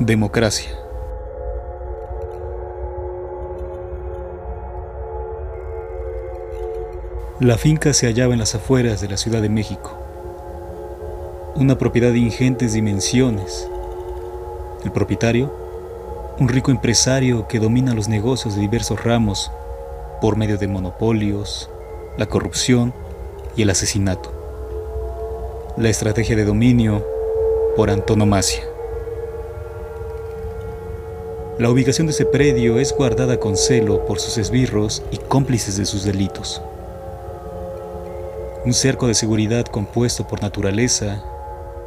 Democracia. La finca se hallaba en las afueras de la Ciudad de México, una propiedad de ingentes dimensiones. El propietario, un rico empresario que domina los negocios de diversos ramos por medio de monopolios, la corrupción y el asesinato. La estrategia de dominio por antonomasia. La ubicación de ese predio es guardada con celo por sus esbirros y cómplices de sus delitos. Un cerco de seguridad compuesto por naturaleza,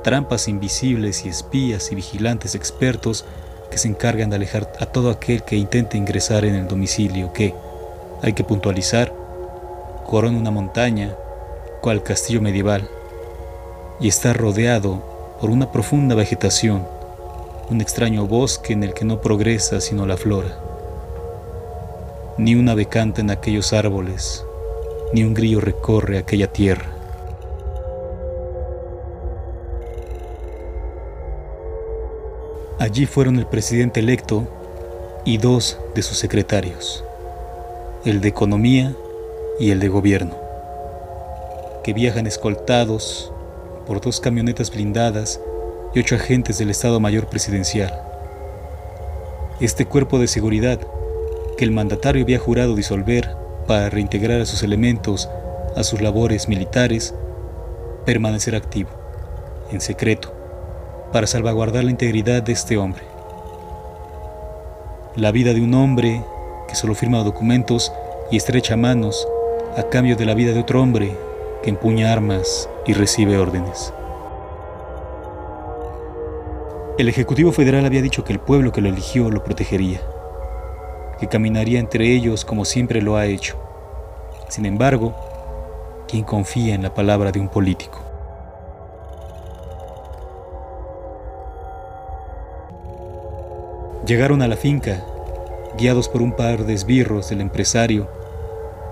trampas invisibles y espías y vigilantes expertos que se encargan de alejar a todo aquel que intente ingresar en el domicilio que, hay que puntualizar, corona una montaña, cual castillo medieval, y está rodeado por una profunda vegetación, un extraño bosque en el que no progresa sino la flora. Ni una ave canta en aquellos árboles, ni un grillo recorre aquella tierra. Allí fueron el presidente electo y dos de sus secretarios, el de Economía y el de Gobierno, que viajan escoltados por dos camionetas blindadas y ocho agentes del Estado Mayor Presidencial. Este cuerpo de seguridad que el mandatario había jurado disolver para reintegrar a sus elementos a sus labores militares, permanecer activo, en secreto, para salvaguardar la integridad de este hombre. La vida de un hombre que solo firma documentos y estrecha manos a cambio de la vida de otro hombre que empuña armas y recibe órdenes. El Ejecutivo Federal había dicho que el pueblo que lo eligió lo protegería que caminaría entre ellos como siempre lo ha hecho. Sin embargo, ¿quién confía en la palabra de un político? Llegaron a la finca, guiados por un par de esbirros del empresario,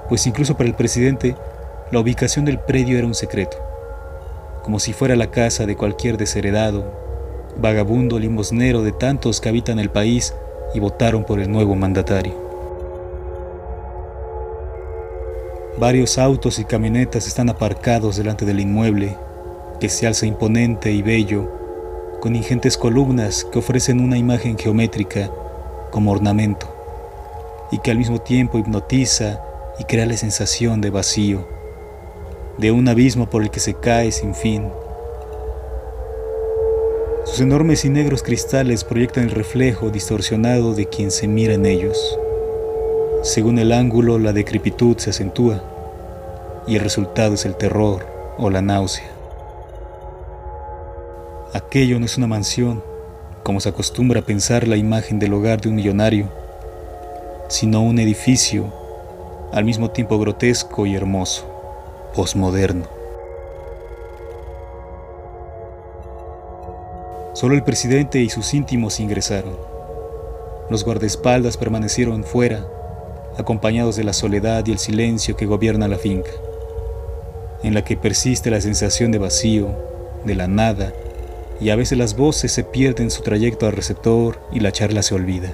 pues incluso para el presidente la ubicación del predio era un secreto, como si fuera la casa de cualquier desheredado, vagabundo limosnero de tantos que habitan el país y votaron por el nuevo mandatario. Varios autos y camionetas están aparcados delante del inmueble, que se alza imponente y bello, con ingentes columnas que ofrecen una imagen geométrica como ornamento, y que al mismo tiempo hipnotiza y crea la sensación de vacío, de un abismo por el que se cae sin fin sus enormes y negros cristales proyectan el reflejo distorsionado de quien se mira en ellos. Según el ángulo, la decrepitud se acentúa y el resultado es el terror o la náusea. Aquello no es una mansión, como se acostumbra a pensar la imagen del hogar de un millonario, sino un edificio al mismo tiempo grotesco y hermoso, posmoderno. Solo el presidente y sus íntimos ingresaron. Los guardaespaldas permanecieron fuera, acompañados de la soledad y el silencio que gobierna la finca, en la que persiste la sensación de vacío, de la nada, y a veces las voces se pierden su trayecto al receptor y la charla se olvida.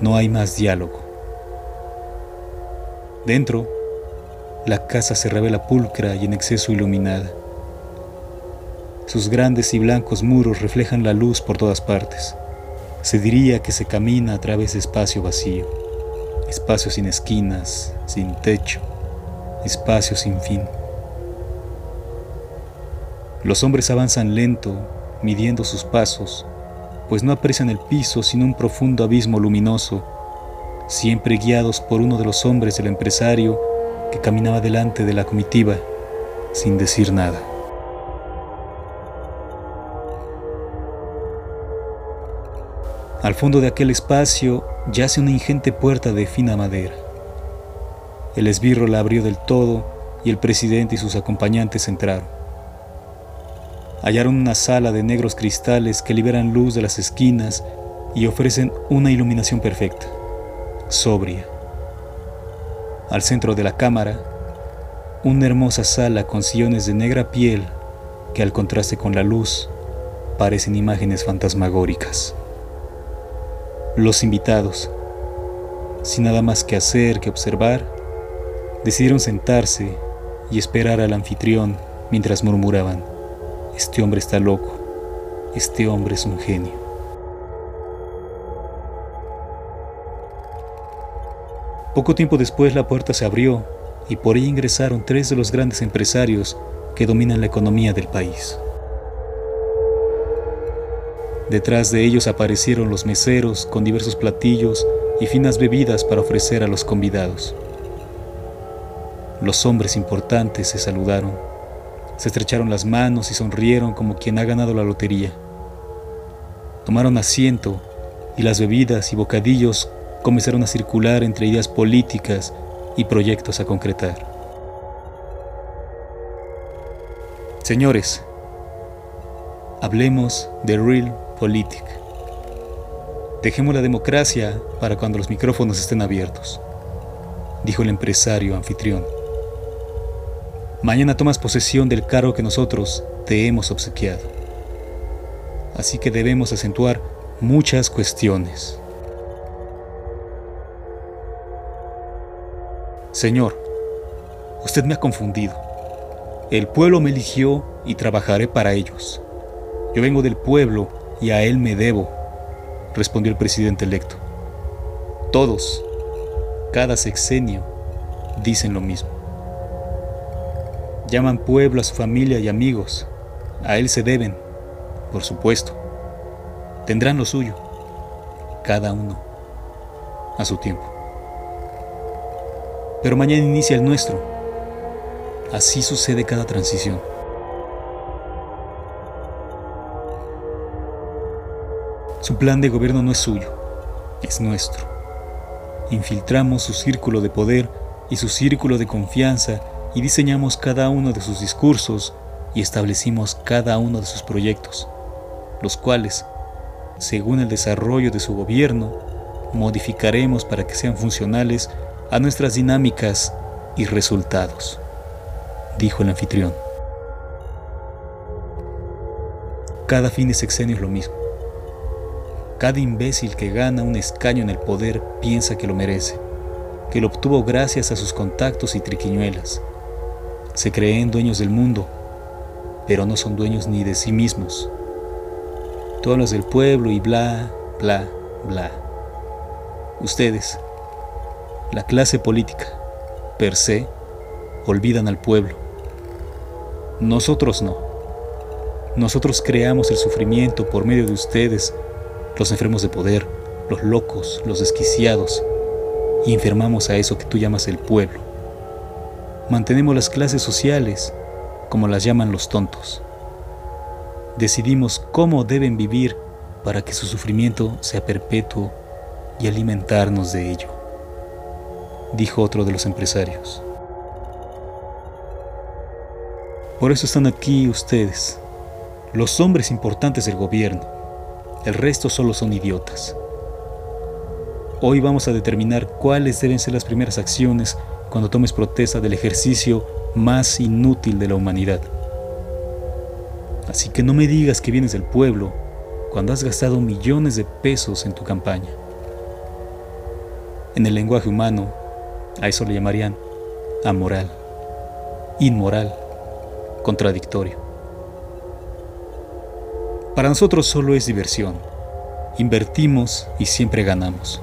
No hay más diálogo. Dentro, la casa se revela pulcra y en exceso iluminada. Sus grandes y blancos muros reflejan la luz por todas partes. Se diría que se camina a través de espacio vacío, espacio sin esquinas, sin techo, espacio sin fin. Los hombres avanzan lento, midiendo sus pasos, pues no aprecian el piso sino un profundo abismo luminoso, siempre guiados por uno de los hombres del empresario que caminaba delante de la comitiva sin decir nada. Al fondo de aquel espacio yace una ingente puerta de fina madera. El esbirro la abrió del todo y el presidente y sus acompañantes entraron. Hallaron una sala de negros cristales que liberan luz de las esquinas y ofrecen una iluminación perfecta, sobria. Al centro de la cámara, una hermosa sala con sillones de negra piel que al contraste con la luz aparecen imágenes fantasmagóricas. Los invitados, sin nada más que hacer que observar, decidieron sentarse y esperar al anfitrión mientras murmuraban, este hombre está loco, este hombre es un genio. Poco tiempo después la puerta se abrió y por ella ingresaron tres de los grandes empresarios que dominan la economía del país. Detrás de ellos aparecieron los meseros con diversos platillos y finas bebidas para ofrecer a los convidados. Los hombres importantes se saludaron, se estrecharon las manos y sonrieron como quien ha ganado la lotería. Tomaron asiento y las bebidas y bocadillos comenzaron a circular entre ideas políticas y proyectos a concretar. Señores, hablemos de Real Politic. Dejemos la democracia para cuando los micrófonos estén abiertos, dijo el empresario anfitrión. Mañana tomas posesión del cargo que nosotros te hemos obsequiado. Así que debemos acentuar muchas cuestiones. Señor, usted me ha confundido. El pueblo me eligió y trabajaré para ellos. Yo vengo del pueblo y a él me debo respondió el presidente electo. Todos, cada sexenio, dicen lo mismo. Llaman pueblo a su familia y amigos. A él se deben, por supuesto. Tendrán lo suyo, cada uno, a su tiempo. Pero mañana inicia el nuestro. Así sucede cada transición. Su plan de gobierno no es suyo, es nuestro. Infiltramos su círculo de poder y su círculo de confianza y diseñamos cada uno de sus discursos y establecimos cada uno de sus proyectos, los cuales, según el desarrollo de su gobierno, modificaremos para que sean funcionales a nuestras dinámicas y resultados, dijo el anfitrión. Cada fin de sexenio es lo mismo. Cada imbécil que gana un escaño en el poder piensa que lo merece, que lo obtuvo gracias a sus contactos y triquiñuelas. Se creen dueños del mundo, pero no son dueños ni de sí mismos. Todos los del pueblo y bla, bla, bla. Ustedes, la clase política, per se, olvidan al pueblo. Nosotros no. Nosotros creamos el sufrimiento por medio de ustedes los enfermos de poder, los locos, los desquiciados, y enfermamos a eso que tú llamas el pueblo. Mantenemos las clases sociales, como las llaman los tontos. Decidimos cómo deben vivir para que su sufrimiento sea perpetuo y alimentarnos de ello, dijo otro de los empresarios. Por eso están aquí ustedes, los hombres importantes del gobierno, el resto solo son idiotas. Hoy vamos a determinar cuáles deben ser las primeras acciones cuando tomes protesta del ejercicio más inútil de la humanidad. Así que no me digas que vienes del pueblo cuando has gastado millones de pesos en tu campaña. En el lenguaje humano, a eso le llamarían amoral, inmoral, contradictorio. Para nosotros solo es diversión. Invertimos y siempre ganamos.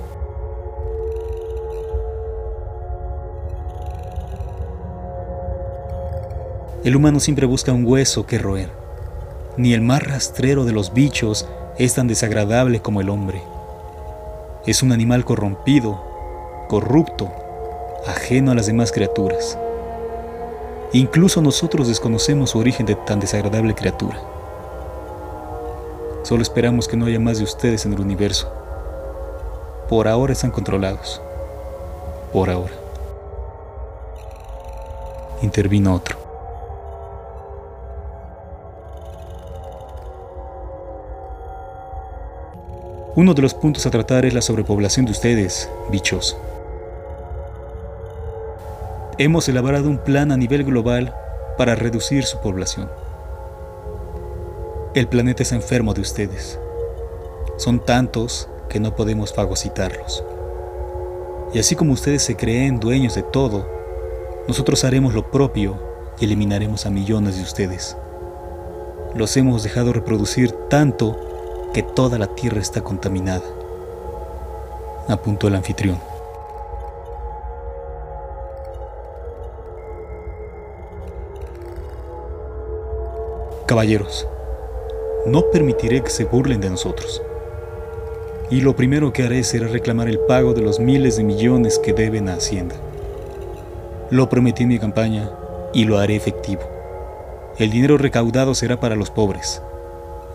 El humano siempre busca un hueso que roer. Ni el más rastrero de los bichos es tan desagradable como el hombre. Es un animal corrompido, corrupto, ajeno a las demás criaturas. Incluso nosotros desconocemos su origen de tan desagradable criatura. Solo esperamos que no haya más de ustedes en el universo. Por ahora están controlados. Por ahora. Intervino otro. Uno de los puntos a tratar es la sobrepoblación de ustedes, bichos. Hemos elaborado un plan a nivel global para reducir su población. El planeta está enfermo de ustedes. Son tantos que no podemos fagocitarlos. Y así como ustedes se creen dueños de todo, nosotros haremos lo propio y eliminaremos a millones de ustedes. Los hemos dejado reproducir tanto que toda la Tierra está contaminada, apuntó el anfitrión. Caballeros, no permitiré que se burlen de nosotros. Y lo primero que haré será reclamar el pago de los miles de millones que deben a Hacienda. Lo prometí en mi campaña y lo haré efectivo. El dinero recaudado será para los pobres,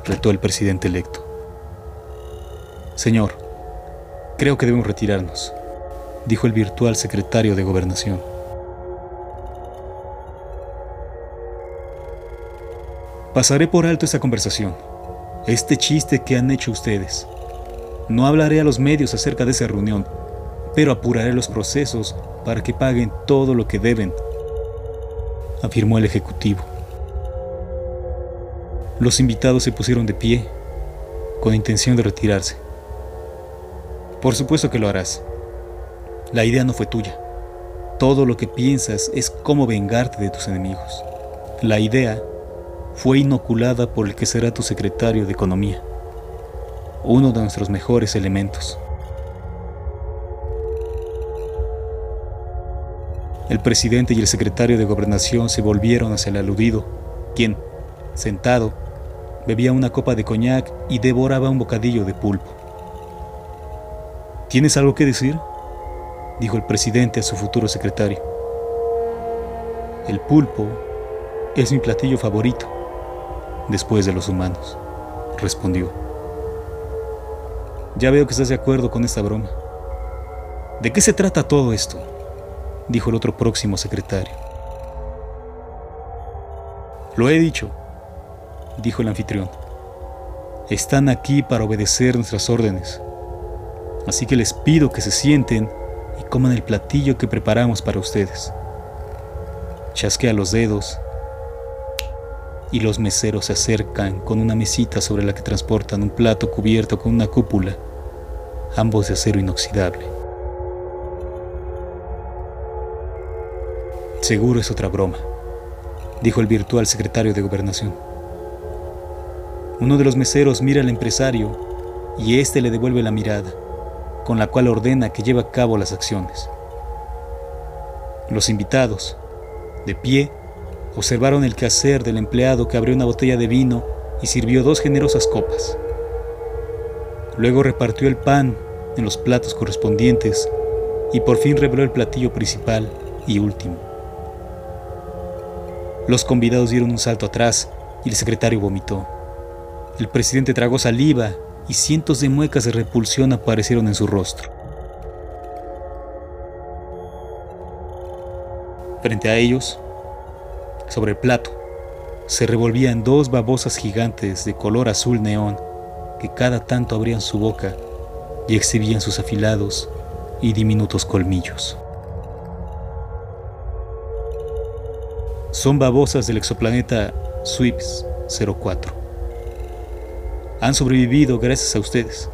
retó el presidente electo. Señor, creo que debemos retirarnos, dijo el virtual secretario de Gobernación. Pasaré por alto esta conversación, este chiste que han hecho ustedes. No hablaré a los medios acerca de esa reunión, pero apuraré los procesos para que paguen todo lo que deben, afirmó el Ejecutivo. Los invitados se pusieron de pie, con intención de retirarse. Por supuesto que lo harás. La idea no fue tuya. Todo lo que piensas es cómo vengarte de tus enemigos. La idea fue inoculada por el que será tu secretario de Economía, uno de nuestros mejores elementos. El presidente y el secretario de Gobernación se volvieron hacia el aludido, quien, sentado, bebía una copa de coñac y devoraba un bocadillo de pulpo. ¿Tienes algo que decir? dijo el presidente a su futuro secretario. El pulpo es mi platillo favorito después de los humanos, respondió. Ya veo que estás de acuerdo con esta broma. ¿De qué se trata todo esto? dijo el otro próximo secretario. Lo he dicho, dijo el anfitrión. Están aquí para obedecer nuestras órdenes. Así que les pido que se sienten y coman el platillo que preparamos para ustedes. Chasquea los dedos y los meseros se acercan con una mesita sobre la que transportan un plato cubierto con una cúpula, ambos de acero inoxidable. Seguro es otra broma, dijo el virtual secretario de gobernación. Uno de los meseros mira al empresario y éste le devuelve la mirada, con la cual ordena que lleve a cabo las acciones. Los invitados, de pie, observaron el quehacer del empleado que abrió una botella de vino y sirvió dos generosas copas. Luego repartió el pan en los platos correspondientes y por fin reveló el platillo principal y último. Los convidados dieron un salto atrás y el secretario vomitó. El presidente tragó saliva y cientos de muecas de repulsión aparecieron en su rostro. Frente a ellos, sobre el plato se revolvían dos babosas gigantes de color azul neón que cada tanto abrían su boca y exhibían sus afilados y diminutos colmillos. Son babosas del exoplaneta SWIPS 04. Han sobrevivido gracias a ustedes,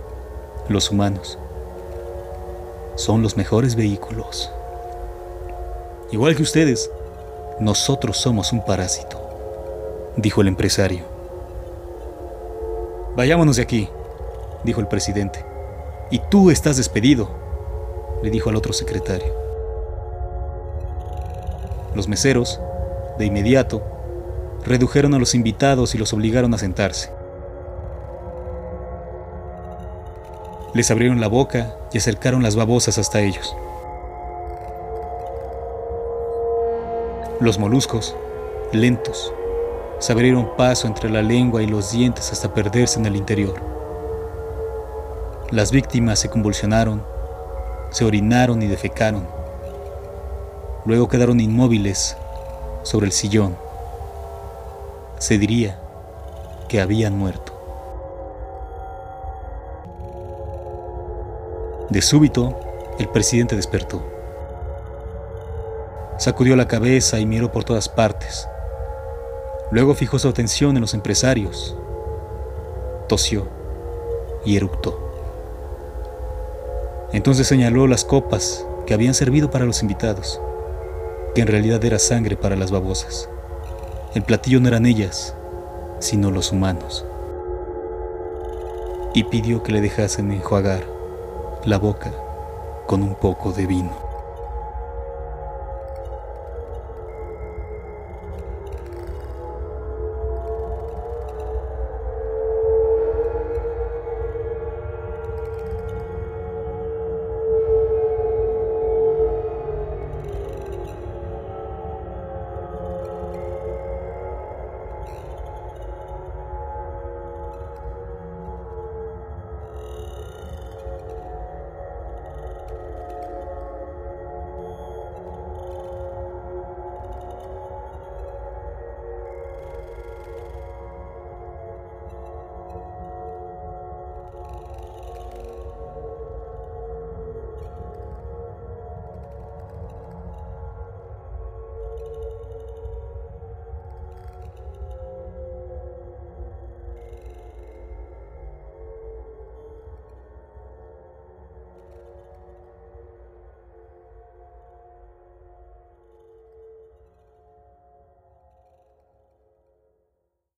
los humanos. Son los mejores vehículos. Igual que ustedes, nosotros somos un parásito, dijo el empresario. Vayámonos de aquí, dijo el presidente. Y tú estás despedido, le dijo al otro secretario. Los meseros, de inmediato, redujeron a los invitados y los obligaron a sentarse. Les abrieron la boca y acercaron las babosas hasta ellos. Los moluscos, lentos, se abrieron paso entre la lengua y los dientes hasta perderse en el interior. Las víctimas se convulsionaron, se orinaron y defecaron. Luego quedaron inmóviles sobre el sillón. Se diría que habían muerto. De súbito, el presidente despertó. Sacudió la cabeza y miró por todas partes. Luego fijó su atención en los empresarios, tosió y eructó. Entonces señaló las copas que habían servido para los invitados, que en realidad era sangre para las babosas. El platillo no eran ellas, sino los humanos. Y pidió que le dejasen enjuagar la boca con un poco de vino.